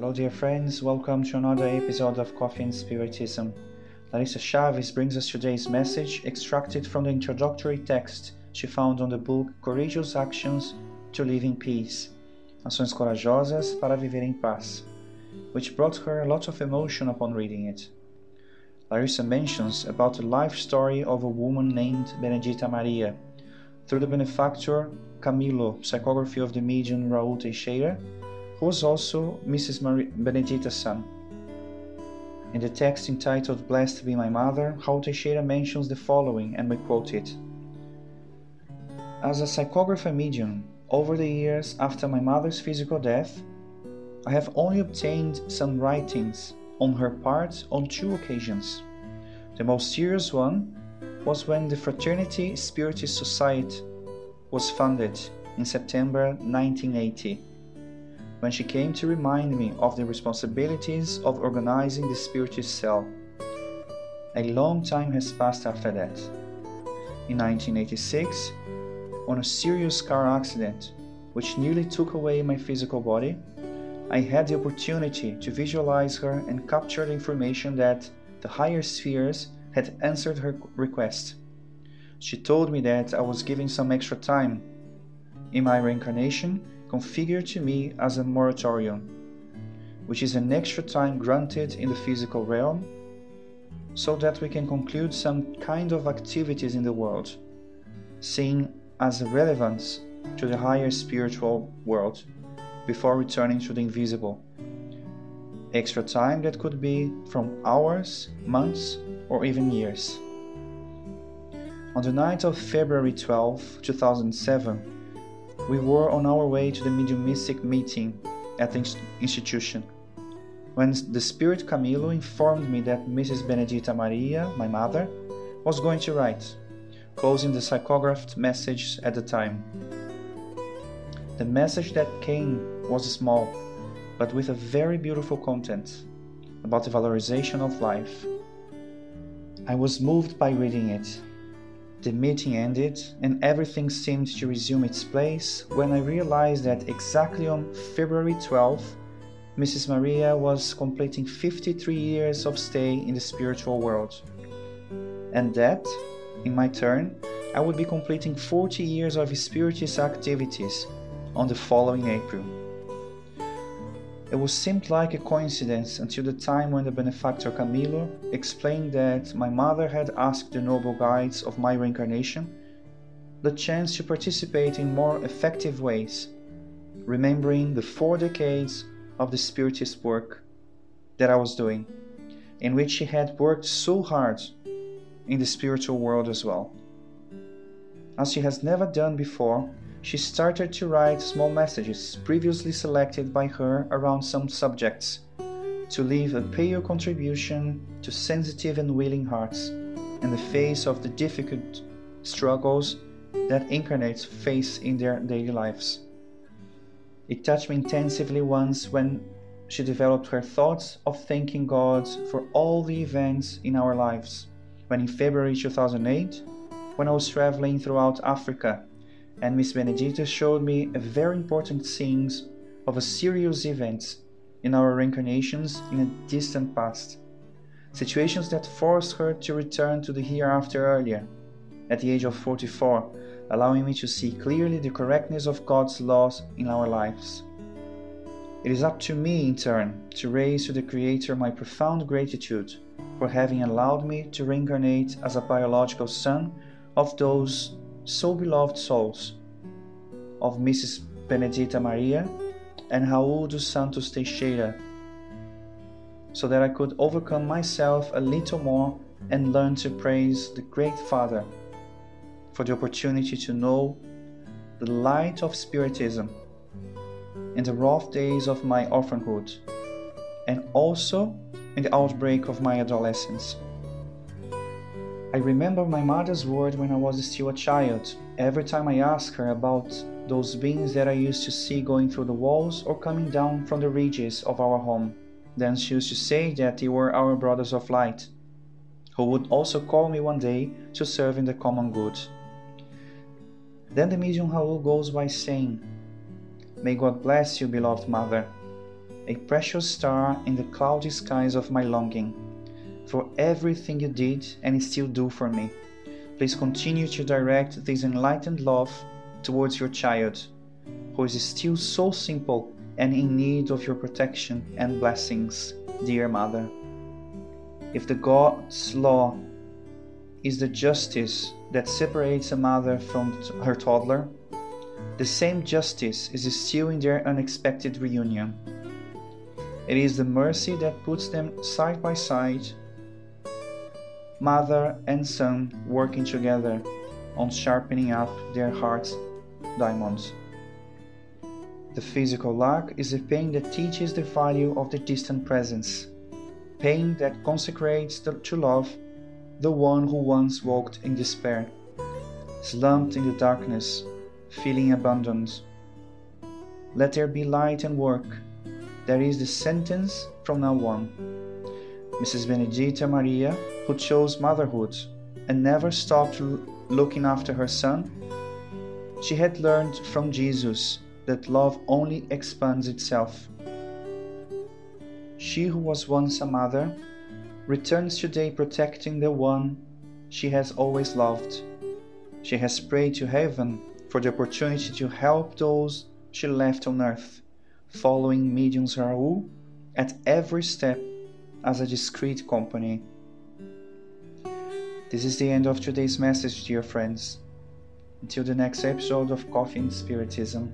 Hello, dear friends. Welcome to another episode of Coffee and Spiritism. Larissa Chaves brings us today's message extracted from the introductory text she found on the book Courageous Actions to Live in Peace Ações Corajosas para Viver em Paz, which brought her a lot of emotion upon reading it. Larissa mentions about the life story of a woman named Benedita Maria through the benefactor Camilo, psychography of the medium Raul Teixeira, was also Mrs. Maria Benedita's son. In the text entitled Blessed Be My Mother, Raul Teixeira mentions the following, and we quote it. As a psychographer medium, over the years after my mother's physical death, I have only obtained some writings on her part on two occasions. The most serious one was when the Fraternity Spiritist Society was founded in September 1980, when she came to remind me of the responsibilities of organizing the Spiritist cell. A long time has passed after that. In 1986, on a serious car accident which nearly took away my physical body, I had the opportunity to visualize her and capture the information that the higher spheres had answered her request. She told me that I was given some extra time in my reincarnation, configured to me as a moratorium, which is an extra time granted in the physical realm so that we can conclude some kind of activities in the world, seeing as a relevance to the higher spiritual world before returning to the invisible. Extra time that could be from hours, months, or even years. On the night of February 12, 2007, we were on our way to the mediumistic meeting at the institution when the spirit Camilo informed me that Mrs. Benedita Maria, my mother, was going to write, closing the psychographed message at the time. The message that came was small, but with a very beautiful content about the valorization of life. I was moved by reading it. The meeting ended, and everything seemed to resume its place when I realized that exactly on February 12th, Mrs. Maria was completing 53 years of stay in the spiritual world. And that, in my turn, I would be completing 40 years of spiritist activities on the following April. It was seemed like a coincidence until the time when the benefactor Camilo explained that my mother had asked the noble guides of my reincarnation the chance to participate in more effective ways, remembering the four decades of the spiritist work that I was doing, in which she had worked so hard in the spiritual world as well. As she has never done before, she started to write small messages previously selected by her around some subjects to leave a pale contribution to sensitive and willing hearts in the face of the difficult struggles that incarnates face in their daily lives. It touched me intensively once when she developed her thoughts of thanking God for all the events in our lives. When in February 2008, when I was traveling throughout Africa and Miss Benedita showed me very important scenes of a serious events in our reincarnations in a distant past. Situations that forced her to return to the hereafter earlier, at the age of 44, allowing me to see clearly the correctness of God's laws in our lives. It is up to me, in turn, to raise to the Creator my profound gratitude for having allowed me to reincarnate as a biological son of those so beloved souls of Mrs. Benedita Maria and Raul dos Santos Teixeira, so that I could overcome myself a little more and learn to praise the Great Father for the opportunity to know the light of Spiritism in the rough days of my orphanhood and also in the outbreak of my adolescence. I remember my mother's word when I was still a child. Every time I asked her about those beings that I used to see going through the walls or coming down from the ridges of our home, then she used to say that they were our brothers of light, who would also call me one day to serve in the common good. Then the medium Raul goes by saying, May God bless you, beloved mother. a precious star in the cloudy skies of my longing, for everything you did and still do for me. Please continue to direct this enlightened love towards your child, who is still so simple and in need of your protection and blessings, dear Mother. If the God's law is the justice that separates a mother from her toddler, the same justice is still in their unexpected reunion. It is the mercy that puts them side by side, mother and son working together on sharpening up their heart's diamonds. The physical lack is a pain that teaches the value of the distant presence, pain that consecrates the, to love the one who once walked in despair, slumped in the darkness, feeling abandoned. Let there be light and work. That is the sentence from now on. Mrs. Benedita Maria, who chose motherhood and never stopped looking after her son, she had learned from Jesus that love only expands itself. She who was once a mother returns today protecting the one she has always loved. She has prayed to heaven for the opportunity to help those she left on earth, following Mediums Raul at every step as a discreet company. This is the end of today's message, dear friends. Until the next episode of Coffee and Spiritism.